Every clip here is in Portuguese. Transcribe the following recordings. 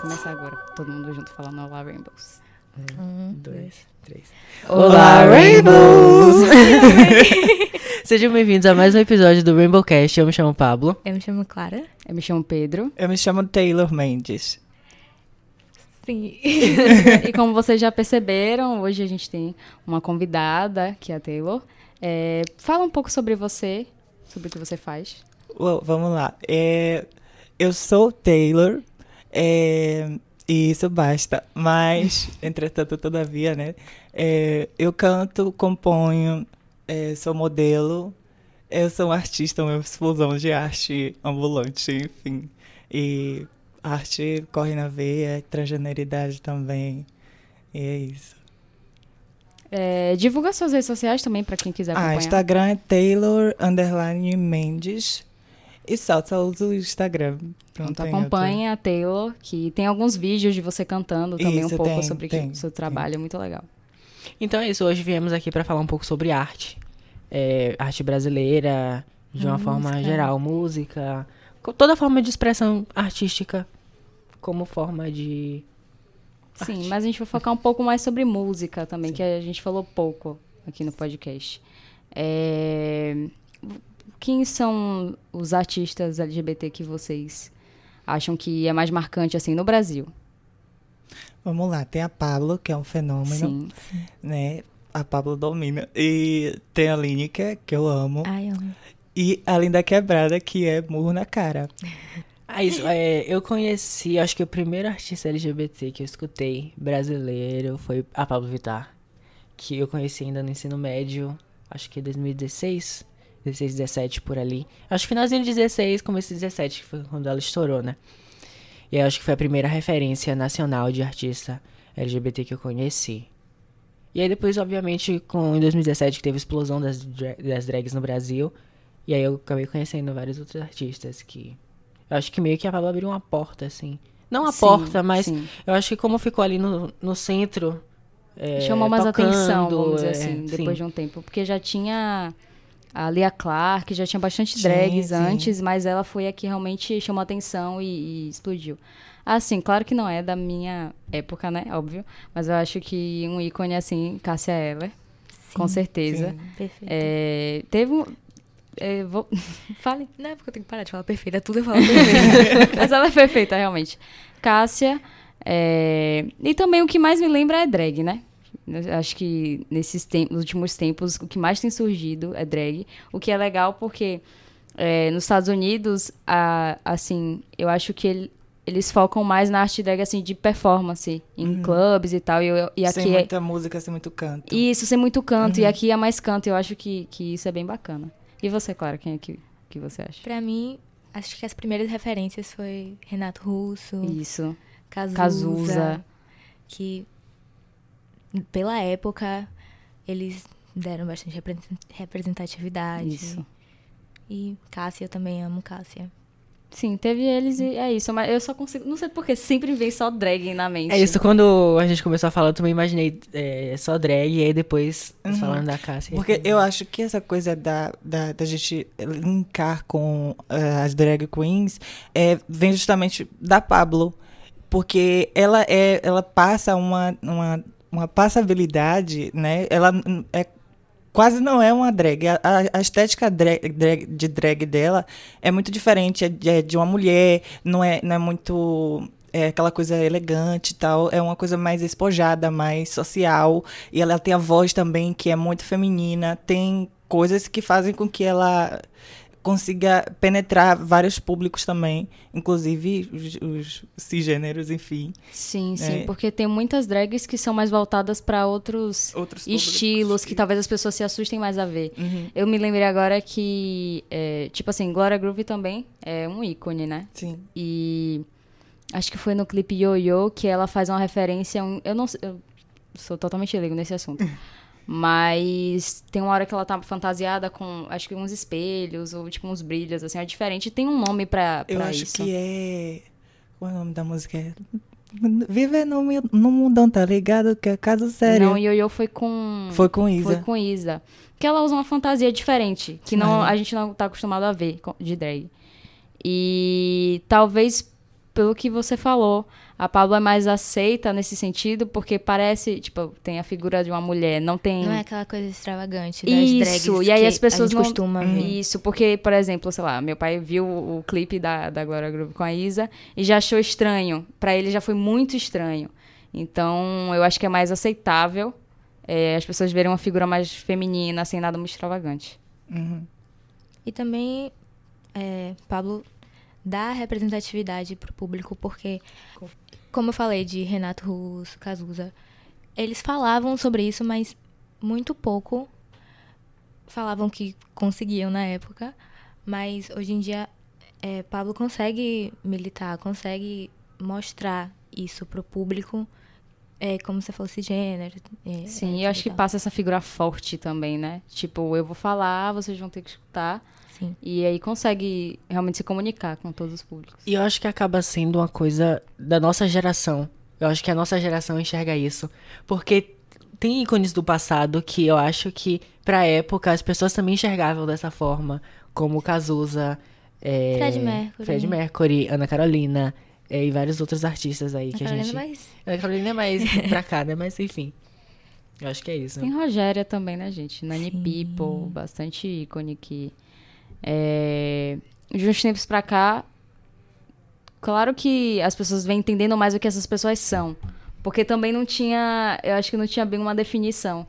começar agora. Todo mundo junto falando Olá Rainbows. Um, dois, três. Olá, Rainbows! Sejam bem-vindos a mais um episódio do Rainbow Cast. Eu me chamo Pablo. Eu me chamo Clara. Eu me chamo Pedro. Eu me chamo Taylor Mendes. Sim. e como vocês já perceberam, hoje a gente tem uma convidada, que é a Taylor. É, fala um pouco sobre você, sobre o que você faz. Well, vamos lá. É, eu sou Taylor. É, e isso basta. Mas, entretanto, todavia, né? É, eu canto, componho, é, sou modelo. Eu sou um artista, uma explosão de arte ambulante, enfim. E arte corre na veia, transgeneridade também. E é isso. É, divulga suas redes sociais também para quem quiser acompanhar. Ah, Instagram é Taylor underline Mendes. E uso o Instagram. Não Então tem acompanha a Taylor, que tem alguns vídeos de você cantando também Isso, um pouco tem, sobre tem, o seu trabalho, é muito legal. Então é isso, hoje viemos aqui para falar um pouco sobre arte. É, arte brasileira, de uma forma Música. geral, música, toda forma de expressão artística como forma de. Sim, Arte. mas a gente vai focar um pouco mais sobre música também, Sim. que a gente falou pouco aqui no podcast. É, Quem são os artistas LGBT que vocês acham que é mais marcante assim no Brasil? Vamos lá, tem a Pablo, que é um fenômeno, Sim. né? A Pablo domina. E tem a Lineker, que eu amo. Ai, amo. E a Linda Quebrada, que é murro na cara. Ah, isso, é, eu conheci, acho que o primeiro artista LGBT que eu escutei brasileiro foi a Pablo Vittar. Que eu conheci ainda no ensino médio, acho que 2016, 16, 17 por ali. Acho que finalzinho de 16, começo de 17, que foi quando ela estourou, né? E aí acho que foi a primeira referência nacional de artista LGBT que eu conheci. E aí depois, obviamente, com, em 2017 que teve a explosão das, das drags no Brasil. E aí eu acabei conhecendo vários outros artistas que... Eu acho que meio que a Pablo abriu uma porta, assim. Não a Sim, porta, mas sim. eu acho que como ficou ali no, no centro... é, chamou mais tocando, atenção, vamos dizer é, assim, sim. depois de um tempo, porque já tinha a Lia Clark, já tinha bastante Sim, drags sim. antes, mas ela foi a que realmente chamou atenção e, e explodiu. Assim, claro que não é da minha época, né? Óbvio. Mas eu acho que um ícone assim, Cássia Eller, com certeza. Sim. Perfeito. É, teve um. é, vou... Fale. Não é porque eu tenho que parar de falar perfeita. Tudo eu falo perfeita. Mas ela é perfeita, realmente. Cássia. é, E também o que mais me lembra é drag, né? Eu acho que nesses tempos, nos últimos tempos, o que mais tem surgido é drag. O que é legal porque é, nos Estados Unidos, a- assim, eu acho que ele- eles focam mais na arte drag, assim, de performance, em clubes e tal. E, eu- e sem aqui é, muita música, sem muito canto. isso, sem muito canto. E aqui é mais canto. Eu acho que, que isso é bem bacana. E você, Clara, quem é que, que você acha? pra mim, acho que as primeiras referências foi Renato Russo, Isso. Cazuza, Cazuza. que pela época eles deram bastante repre- representatividade. Isso. E Cássia, eu também amo Cássia. Sim, teve eles e é isso. Mas eu só consigo. Não sei porque sempre vem só drag na mente. É isso, quando a gente começou a falar, eu também imaginei é, só drag, e aí depois eles falando da Cássia. Porque eu acho que essa coisa da, da, da gente linkar com eh, as drag queens é, vem justamente da Pablo. Porque ela é ela passa uma, uma, uma passabilidade, né? Ela é, quase não é uma drag. A, a- a estética drag, drag- de drag dela é muito diferente é de, é de uma mulher, não é, não é muito é aquela coisa elegante e tal, é uma coisa mais espojada, mais social, e ela tem a voz também que é muito feminina, tem coisas que fazem com que ela consiga penetrar vários públicos também, inclusive os, os cisgêneros, enfim, Sim, sim. É. Porque tem muitas drags que são mais voltadas pra outros outros estilos que talvez as pessoas se assustem mais a ver. Uhum, Eu me lembrei agora que, é, tipo assim, Gloria Groove também é um ícone, né? sim. E acho que foi no clipe Yo-Yo que ela faz uma referência a um. Eu não. Eu sou totalmente leigo nesse assunto. Mas tem uma hora que ela tá fantasiada com, acho que uns espelhos ou tipo uns brilhos, assim, é diferente. Tem um nome pra, pra Eu acho isso. que é. Qual é o nome da música? É Viver no, no mundão, tá ligado? Que é caso sério. Não, Yo-Yo foi com. Foi com Isa. Foi com Isa. Que ela usa uma fantasia diferente, que não, Uhum. a gente não tá acostumado a ver de drag. E talvez, pelo que você falou, A Pablo é mais aceita nesse sentido, porque parece, tipo, tem a figura de uma mulher, não tem. Não é aquela coisa extravagante das Isso, drags e aí que as pessoas não- costuma ver. Isso, porque, por exemplo, sei lá, meu pai viu o, clipe da, da Glória Groove com a Isa e já achou estranho. Pra ele já foi muito estranho. Então, eu acho que é mais aceitável é, as pessoas verem uma figura mais feminina, sem nada muito extravagante. Uhum. E também, é, Pablo dá representatividade pro público, porque, como eu falei de Renato Russo, Cazuza, eles falavam sobre isso, mas muito pouco falavam que conseguiam na época. Mas hoje em dia, é, Pablo consegue militar, consegue mostrar isso pro público, é, como você falou, cisgênero. É, Sim, é, eu acho que passa essa figura forte também, né? Tipo, eu vou falar, vocês vão ter que escutar. Sim. E aí consegue realmente se comunicar com todos os públicos. E eu acho que acaba sendo uma coisa da nossa geração. Eu acho que a nossa geração enxerga isso. Porque tem ícones do passado que eu acho que, pra época, as pessoas também enxergavam dessa forma. Como Cazuza, é, Fred Mercury. Fred Mercury, Ana Carolina é, e vários outros artistas aí que a Carolina, gente. mas Ana Carolina é mais pra cá, né? Mas enfim. Eu acho que é isso. Tem Rogéria também, né, gente? Nani Sim. People, bastante ícone que. É... De uns tempos pra cá, claro que as pessoas vêm entendendo mais o que essas pessoas são. Porque também não tinha. Eu acho que não tinha bem uma definição.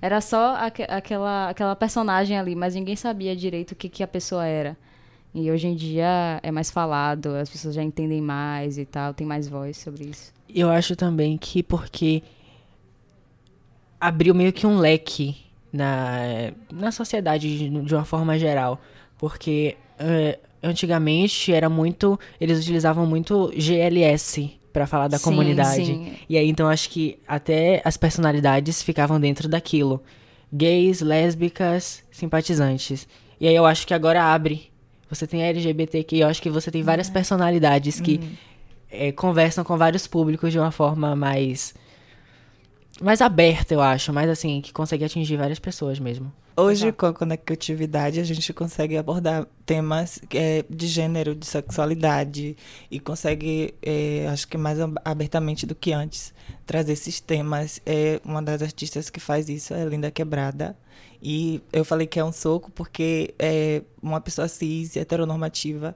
Era só aque- aquela, aquela personagem ali, mas ninguém sabia direito o que, que a pessoa era. E hoje em dia é mais falado, as pessoas já entendem mais e tal, tem mais voz sobre isso. Eu acho também que porque abriu meio que um leque na, na sociedade de, uma forma geral. Porque eh, antigamente era muito. Eles utilizavam muito GLS pra falar da Sim, comunidade. sim. E aí então acho que até as personalidades ficavam dentro daquilo. Gays, lésbicas, simpatizantes. E aí eu acho que agora abre. Você tem LGBTQ, eu acho que você tem várias personalidades que eh, conversam com vários públicos de uma forma mais. Mais aberta, eu acho. Mais assim, que consegue atingir várias pessoas mesmo. Hoje, com a conectividade, a gente consegue abordar temas é, de gênero, de sexualidade, e consegue, é, acho que mais ab- abertamente do que antes, trazer esses temas. É, uma das artistas que faz isso é Linda Quebrada. E eu falei que é um soco porque é uma pessoa cis, heteronormativa,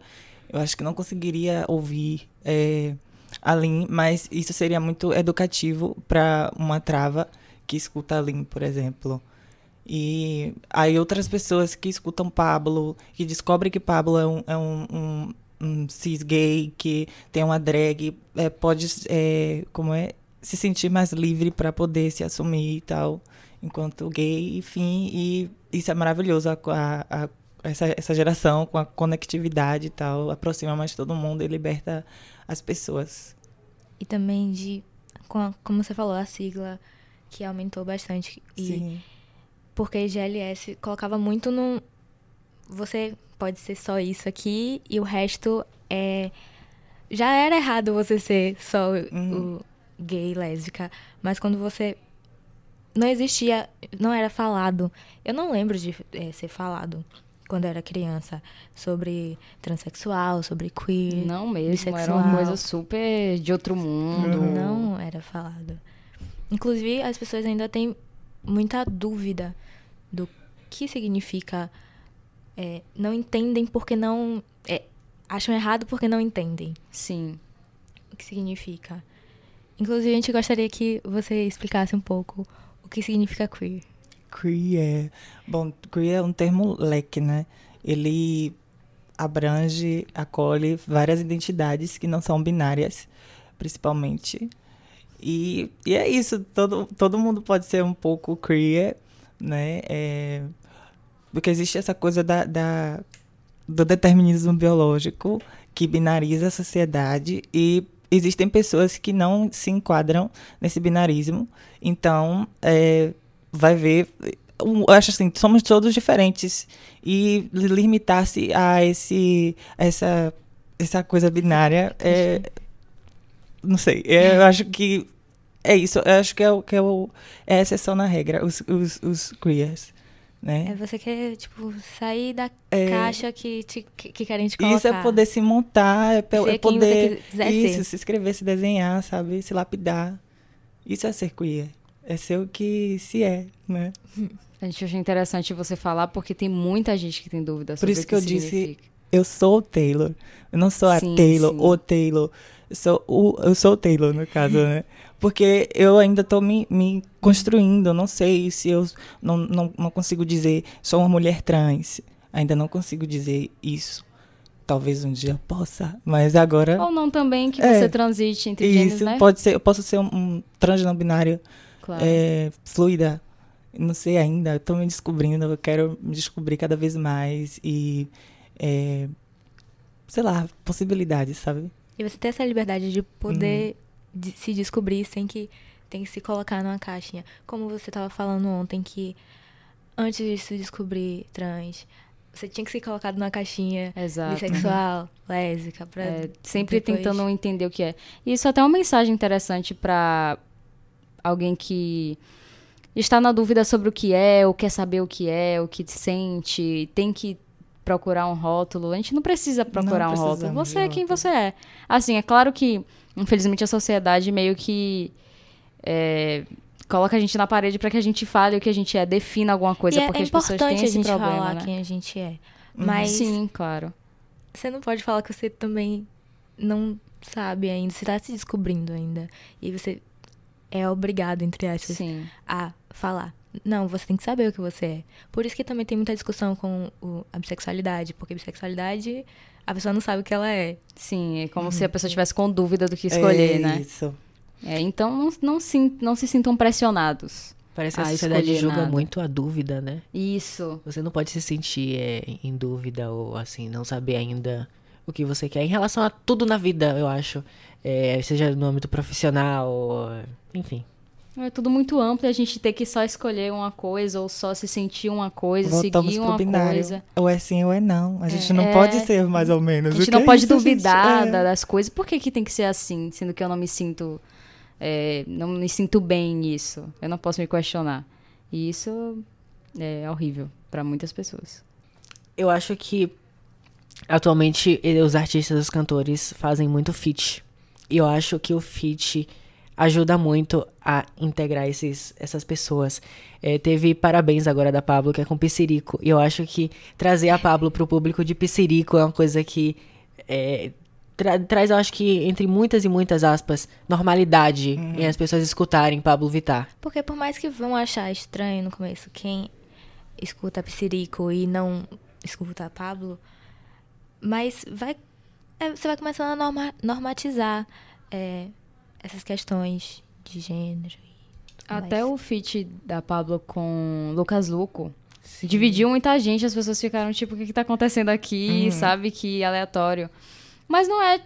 eu acho que não conseguiria ouvir é, a mas isso seria muito educativo para uma trava que escuta a por exemplo. E aí outras pessoas que escutam Pablo, que descobrem que Pablo é um, é um, um, um cis gay, que tem uma drag, é, pode é, como é, se sentir mais livre para poder se assumir e tal, enquanto gay, enfim, e isso é maravilhoso, a, a, a- essa, essa geração com a conectividade e tal, aproxima mais todo mundo e liberta as pessoas. E também de, com a- como você falou, a sigla que aumentou bastante. E Sim. porque GLS colocava muito no. Você pode ser só isso aqui e o resto é. Já era errado você ser só o- Uhum. o gay, lésbica, mas quando você. Não existia. Não era falado. Eu não lembro de eh, ser falado quando era criança sobre transexual, sobre queer. Não mesmo, era bissexual. uma coisa super de outro mundo. Não era falado. Inclusive, as pessoas ainda têm muita dúvida do que significa. é, não entendem porque não. é, acham errado porque não entendem Sim. o que significa. Inclusive, a gente gostaria que você explicasse um pouco o que significa queer. Queer. Bom, queer é um termo leque, né? Ele abrange, acolhe várias identidades que não são binárias, principalmente. E, e é isso, todo, todo mundo pode ser um pouco queer, né? É, porque existe essa coisa da, da, do determinismo biológico que binariza a sociedade e existem pessoas que não se enquadram nesse binarismo. Então, é, vai ver. Eu acho assim, somos todos diferentes. E limitar-se a esse, essa, essa coisa binária é. Não sei. é, Eu acho que é isso. Eu acho que é, o, que é, o, é a exceção na regra, os, os, os queers. né? É você quer, tipo, sair da É. caixa que, te, que, que querem te colocar. Isso é poder se montar, é, é poder isso, ser. se escrever, se desenhar, sabe? Se lapidar. Isso é ser queer. É ser o que se é, né? A gente acha interessante você falar porque tem muita gente que tem dúvida Por sobre isso o que eu significa. disse Eu sou o Taylor. Eu não sou a Sim, Taylor, sim. o Taylor. Eu sou o, eu sou o Taylor, no caso, né? Porque eu ainda tô me, me construindo. Eu não sei se eu não, não, não consigo dizer sou uma mulher trans. Ainda não consigo dizer isso. Talvez um dia possa, mas agora Ou não também que É. você transite entre gêneros, isso né? pode ser. Eu posso ser um, um trans não binário Claro. é, fluida. Não sei ainda, estou me descobrindo, eu quero me descobrir cada vez mais e, é, sei lá, possibilidades, sabe? E você ter essa liberdade de poder Uhum. de- se descobrir sem que tem que se colocar numa caixinha. Como você tava falando ontem, que antes de se descobrir trans, você tinha que ser colocado numa caixinha Exato. bissexual, lésbica, pra É, sempre depois- tentando entender o que é. E isso é até uma mensagem interessante para alguém que está na dúvida sobre o que é, ou quer saber o que é, o que sente, tem que procurar um rótulo. A gente não precisa procurar um rótulo. Você é quem você é. Assim, é claro que, infelizmente, a sociedade meio que é, coloca a gente na parede para que a gente fale o que a gente é, defina alguma coisa, e é, porque é as pessoas têm importante a esse gente problema, falar né? quem a gente é. Uhum. Mas Sim, claro. você não pode falar que você também não sabe ainda, você tá se descobrindo ainda. E você é obrigado, entre aspas, Sim. a falar. Não, você tem que saber o que você é. Por isso que também tem muita discussão com o- a bissexualidade, porque bissexualidade, a pessoa não sabe o que ela é. Sim, é como se a pessoa estivesse com dúvida do que escolher, é né? Isso. É, então não, não, se, não se sintam pressionados. Parece que a Ah, sociedade julga nada. muito a dúvida, né? Isso. Você não pode se sentir é, em dúvida ou assim, não saber ainda o que você quer. Em relação a tudo na vida, eu acho. É, seja no âmbito profissional, enfim. É tudo muito amplo e a gente ter que só escolher uma coisa ou só se sentir uma coisa, Voltamos seguir uma binário. coisa. Ou é sim ou é não. A gente É. não pode ser mais ou menos. A O gente que não é pode isso, gente? duvidar É. da- das coisas. Por que, que tem que ser assim, sendo que eu não me sinto. é, não me sinto bem nisso? Eu não posso me questionar. E isso é horrível para muitas pessoas. Eu acho que atualmente os artistas, os cantores fazem muito feat. E eu acho que o feat ajuda muito a integrar esses, essas pessoas. Eh, teve Parabéns agora da Pablo, que é com Piscirico. E eu acho que trazer a Pablo pro público de Piscirico é uma coisa que eh, tra- traz, eu acho que, entre muitas e muitas aspas, normalidade em as pessoas escutarem Pablo Vittar. Porque por mais que vão achar estranho no começo quem escuta Psirico e não escuta Pablo, mas vai é, você vai começando a norma- normatizar é, essas questões de gênero. e Até mais. o feat da Pablo com Lucas Luco dividiu muita gente, as pessoas ficaram tipo, o que, que tá acontecendo aqui, sabe? Que aleatório. Mas não é,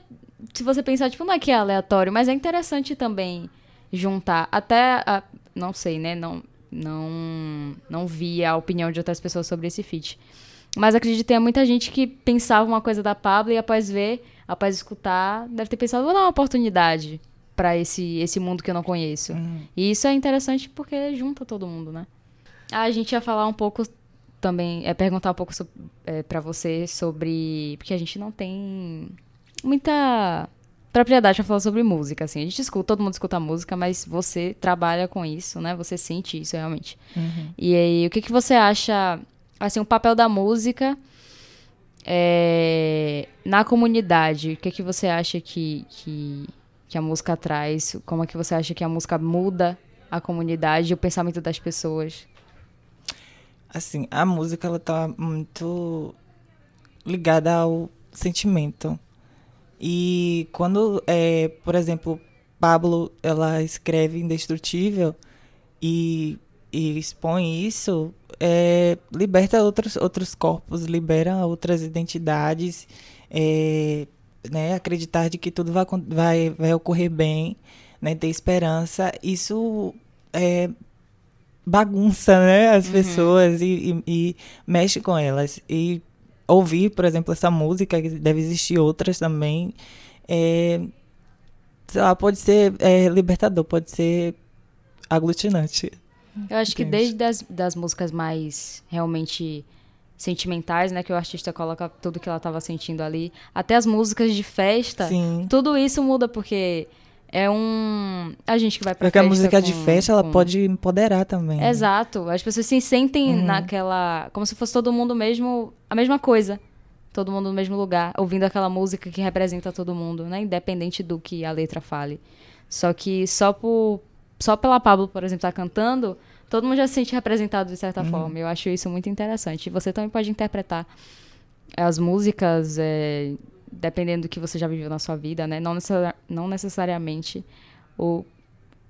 se você pensar, tipo, não é que é aleatório, mas é interessante também juntar. Até, a- não sei, né? Não, não, não vi a opinião de outras pessoas sobre esse feat. Mas acredito que tenha muita gente que pensava uma coisa da Pablo e após ver, após escutar, deve ter pensado, vou dar uma oportunidade pra esse, esse mundo que eu não conheço. E isso é interessante porque junta todo mundo, né? Ah, a gente ia falar um pouco também, é perguntar um pouco so, é, para você sobre. Porque a gente não tem muita propriedade pra falar sobre música, assim. A gente escuta, todo mundo escuta música, mas você trabalha com isso, né? Você sente isso realmente. E aí, o que, que você acha, assim, o papel da música é, na comunidade? O que, que você acha que, que, que a música traz? Como é que você acha que a música muda a comunidade e o pensamento das pessoas? Assim, a música ela tá muito ligada ao sentimento. E quando, é, por exemplo, Pablo ela escreve Indestrutível e, e expõe isso, é, liberta outros, outros corpos, libera outras identidades, é, né, acreditar de que tudo vai, vai, vai ocorrer bem, né, ter esperança, isso é, bagunça, né, as pessoas e, e- e mexe com elas. E ouvir, por exemplo, essa música, que deve existir outras também, é, sei lá, pode ser é, libertador, pode ser aglutinante. Eu acho que Entende? desde das, das músicas mais realmente sentimentais, né? Que o artista coloca tudo que ela tava sentindo ali, até as músicas de festa, Sim. tudo isso muda porque é um. A gente que vai pra Porque a festa música de com- festa, ela com- pode empoderar também. né? Exato. As pessoas se sentem Uhum. naquela. Como se fosse todo mundo mesmo. A mesma coisa. Todo mundo no mesmo lugar. Ouvindo aquela música que representa todo mundo, né? Independente do que a letra fale. Só que só por. Só pela Pablo, por exemplo, estar cantando, todo mundo já se sente representado de certa forma. Eu acho isso muito interessante. E você também pode interpretar as músicas, é, dependendo do que você já viveu na sua vida, né? Não, não necessariamente o,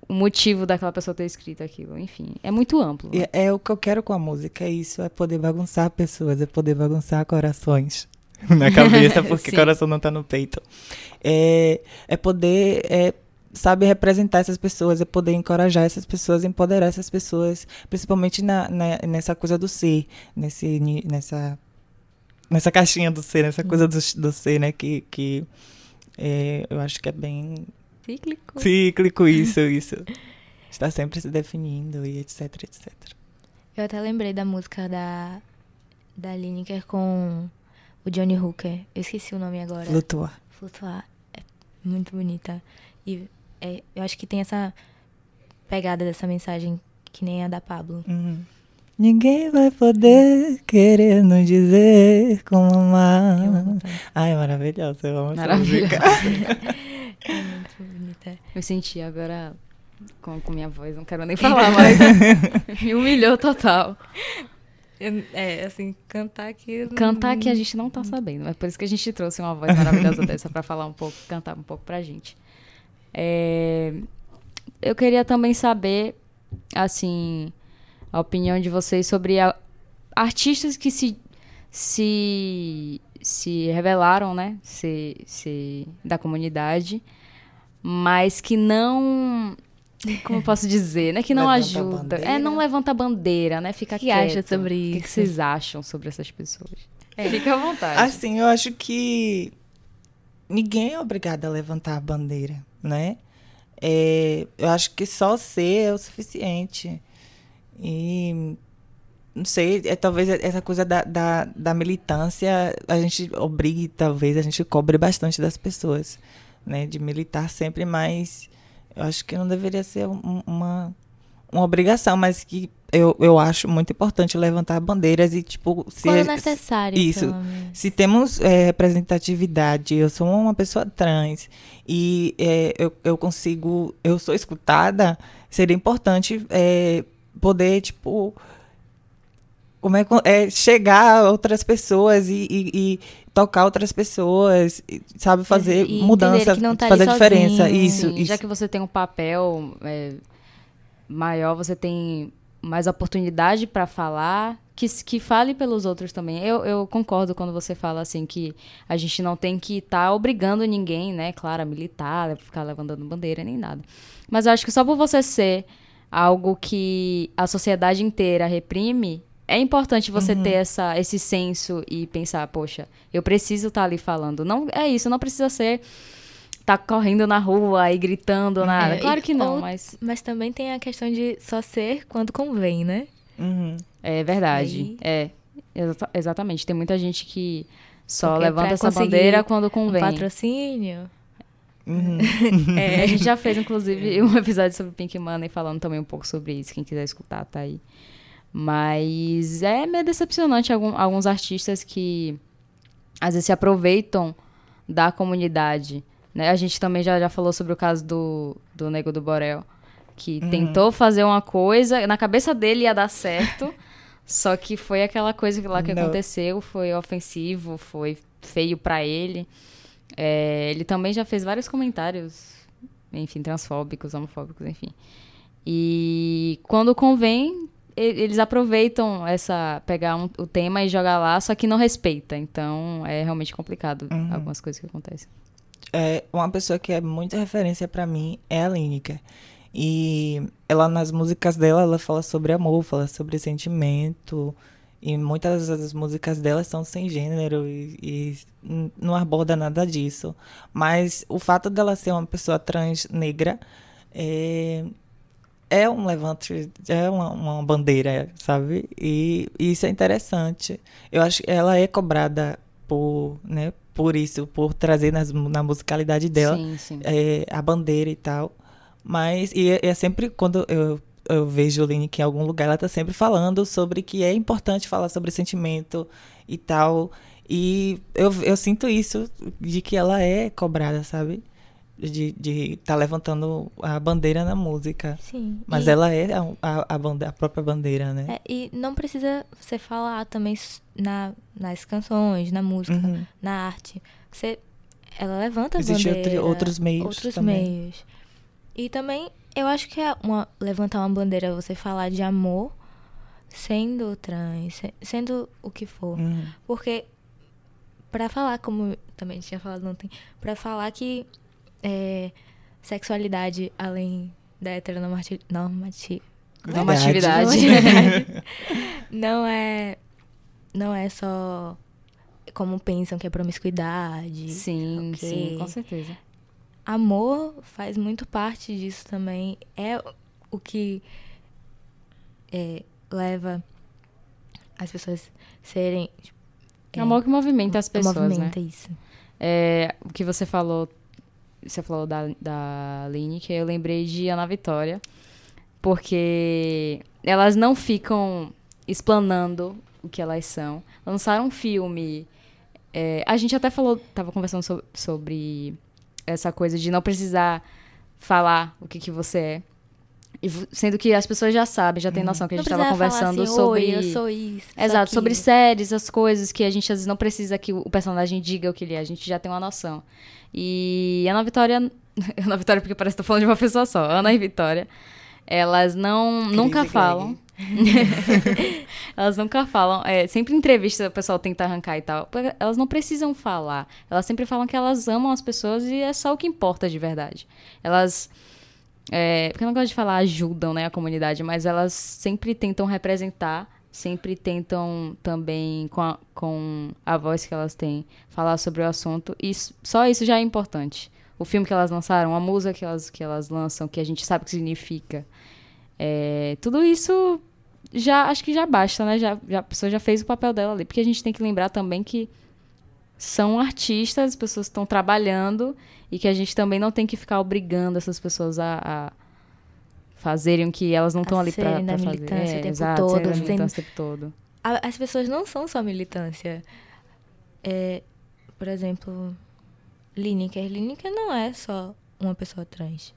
o motivo daquela pessoa ter escrito aquilo. Enfim, é muito amplo. né? E é o que eu quero com a música, é isso, é poder bagunçar pessoas, é poder bagunçar corações na cabeça, porque Sim. coração não tá no peito. É, é poder, é, sabe, representar essas pessoas, é poder encorajar essas pessoas, empoderar essas pessoas, principalmente na, na- nessa coisa do ser, nesse, nessa, nessa caixinha do ser, nessa coisa do, do ser, né, que, que é, eu acho que é bem Cíclico. cíclico isso, isso. Está sempre se definindo e etc, etc. Eu até lembrei da música da, da Lineker com o Johnny Hooker. Eu esqueci o nome agora. Flutuar. Flutuar. É muito bonita. E é, eu acho que tem essa pegada dessa mensagem que nem a da Pablo. Uhum. Ninguém vai poder querer nos dizer como amar. Ai, maravilhosa, eu amo essa Maravilhosa. música. É muito bonita. Eu senti agora com, com minha voz, não quero nem falar mais. Me humilhou total. é, assim, cantar aqui. Cantar que a gente não tá sabendo. É por isso que a gente trouxe uma voz maravilhosa dessa pra falar um pouco, cantar um pouco pra gente. É, eu queria também saber, assim, a opinião de vocês sobre a- artistas que se, se, se revelaram, né? Se, se, da comunidade, mas que não. Como eu posso dizer, né? Que não Levanta ajuda. É, não levanta a bandeira, né? Fica O que acha quieto. sobre O que, que isso? vocês acham sobre essas pessoas? Fica à vontade. Assim, eu acho que ninguém é obrigado a levantar a bandeira, né? É, eu acho que só ser é o suficiente. E não sei, é talvez essa coisa da, da, da militância a gente obrigue, talvez a gente cobre bastante das pessoas, né? De militar sempre, mas eu acho que não deveria ser um- uma, uma obrigação, mas que eu, eu acho muito importante levantar bandeiras e, tipo, se Quando necessário, Isso. se temos é, representatividade, eu sou uma pessoa trans e é, eu, eu consigo, eu sou escutada, seria importante é, poder, tipo, como é, é, chegar a outras pessoas e, e- e tocar outras pessoas, sabe, fazer E mudança, tá fazer diferença. sozinho. Isso, Sim, isso. Já que você tem um papel é, maior, você tem mais oportunidade para falar, que, que fale pelos outros também. Eu, eu concordo quando você fala assim que a gente não tem que estar obrigando ninguém, né, claro, a militar, ficar levantando bandeira nem nada. Mas eu acho que só por você ser algo que a sociedade inteira reprime, é importante você ter essa, esse senso e pensar, poxa, eu preciso estar ali falando. Não é isso, não precisa ser tá correndo na rua e gritando nada. É, claro e- que não, ou- mas Mas também tem a questão de só ser quando convém, né? Uhum. é verdade. É, exa- exatamente. Tem muita gente que só Porque levanta pra essa bandeira quando Um convém. patrocínio. Uhum. É, a gente já fez, inclusive, um episódio sobre Pink Money falando também um pouco sobre isso. Quem quiser escutar, tá aí. Mas é meio decepcionante algum- alguns artistas que às vezes se aproveitam da comunidade. Né? A gente também já, já falou sobre o caso do, do Nego do Borel, que Uhum. tentou fazer uma coisa, na cabeça dele ia dar certo, só que foi aquela coisa lá que Não. aconteceu, foi ofensivo, foi feio pra ele. É, ele também já fez vários comentários, enfim, transfóbicos, homofóbicos, enfim. E quando convém, eles aproveitam essa pegar um- o tema e jogar lá, só que não respeita. Então é realmente complicado Uhum. algumas coisas que acontecem. É, uma pessoa que é muita referência pra mim é a Lineker. E ela, nas músicas dela, ela fala sobre amor, fala sobre sentimento. E muitas das músicas dela são sem gênero e, e não aborda nada disso. Mas o fato dela ser uma pessoa trans negra é, é um levante, é uma, uma bandeira, sabe? E, e isso é interessante. Eu acho que ela é cobrada por, né, por isso, por trazer nas, na musicalidade dela Sim, sim. é, a bandeira e tal. Mas, e é, é sempre quando eu, eu vejo Lineker em algum lugar, ela tá sempre falando sobre que é importante falar sobre sentimento e tal. E eu, eu sinto isso, de que ela é cobrada, sabe? De estar de tá levantando a bandeira na música. Sim. Mas e, ela é a, a, a, bande- a própria bandeira, né? é, e não precisa você falar também na, nas canções, na música, Uhum. na arte. Você, ela levanta a Existem bandeira. outros meios Outros também. meios. E também, eu acho que é uma, levantar uma bandeira, você falar de amor, sendo trans, se- sendo o que for. Uhum. Porque, pra falar, como também tinha falado ontem, pra falar que é, sexualidade, além da heteronormati... Normati... Normatividade. não é não é só como pensam que é promiscuidade. Sim, ok. sim, com certeza. Amor faz muito parte disso também. É o que é, leva as pessoas serem. É amor que movimenta as pessoas, né? movimenta isso. É, o que você falou, você falou da, da Lineker, eu lembrei de Ana Vitória, porque elas não ficam explanando o que elas são. Lançaram um filme. é, a gente até falou, tava conversando so- sobre essa coisa de não precisar falar o que, que você é. E sendo que as pessoas já sabem, já têm noção que a gente tava precisa falar conversando assim, sobre. Eu sou isso. Exato, sobre aquilo." séries, as coisas que a gente às vezes não precisa que o personagem diga o que ele é, a gente já tem uma noção. E Ana Vitória, Ana Vitória porque parece que tô falando de uma pessoa só, Ana e Vitória, elas não nunca Crise falam. elas nunca falam, é, sempre em entrevista o pessoal tenta arrancar e tal. Elas não precisam falar. Elas sempre falam que elas amam as pessoas e é só o que importa de verdade. Elas é, porque eu não gosto de falar ajudam, né, a comunidade, mas elas sempre tentam representar, sempre tentam também, com a, com a voz que elas têm, falar sobre o assunto. E só isso já é importante. O filme que elas lançaram, a música que elas, que elas lançam, que a gente sabe o que significa. É, tudo isso já acho que já basta, né? Já, já, a pessoa já fez o papel dela ali. Porque a gente tem que lembrar também que são artistas, as pessoas estão trabalhando e que a gente também não tem que ficar obrigando essas pessoas a, a fazerem o que elas não estão ali pra fazer. militância o tempo exato, todo, serem militância o tempo todo. As pessoas não são só militância. É, por exemplo, Lineker. Lineker não é só uma pessoa trans.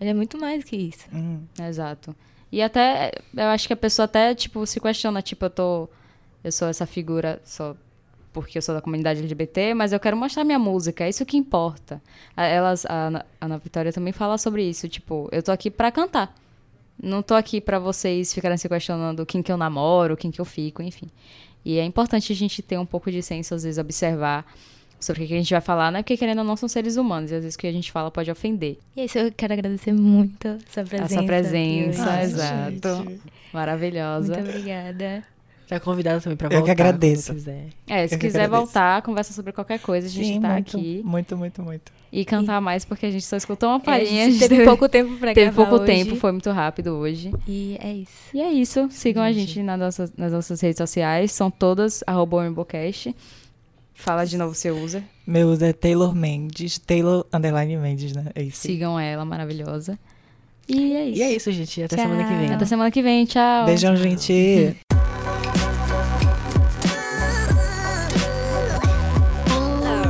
Ele é muito mais que isso. Uhum. Exato. E até, eu acho que a pessoa até, tipo, se questiona, tipo, eu tô, eu sou essa figura só porque eu sou da comunidade LGBT, mas eu quero mostrar minha música, é isso que importa. A- Elas, a Ana, a Vitória também fala sobre isso, tipo, eu tô aqui pra cantar. Não tô aqui pra vocês ficarem se questionando quem que eu namoro, quem que eu fico, enfim. E é importante a gente ter um pouco de senso, às vezes, observar sobre o que a gente vai falar, né? Porque querendo ou não, são seres humanos, e às vezes o que a gente fala pode ofender. E é isso eu quero agradecer muito a sua presença. Essa presença, aqui hoje. Ai, exato. gente. Maravilhosa. Muito obrigada. Tá convidado também pra Eu que voltar. agradeço. quiser. É, se Eu quiser voltar, conversa sobre qualquer coisa, a gente Sim, tá muito, aqui. Muito, muito, muito. E cantar mais, porque a gente só escutou uma É, a palhinha. gente a gente teve pouco tempo pra teve gravar pouco hoje. tempo, foi muito rápido hoje. E é isso. E é isso. Sigam a Gente. gente nas nossas, nas nossas redes sociais. São todas arroba. Fala de novo seu user. Meu uso é Taylor Mendes, Taylor Underline Mendes, né? É isso. Sigam ela, maravilhosa. E é isso. E é isso, gente. Até Tchau. semana que vem. Até semana que vem. Tchau. Beijão, gente.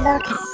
Lucas.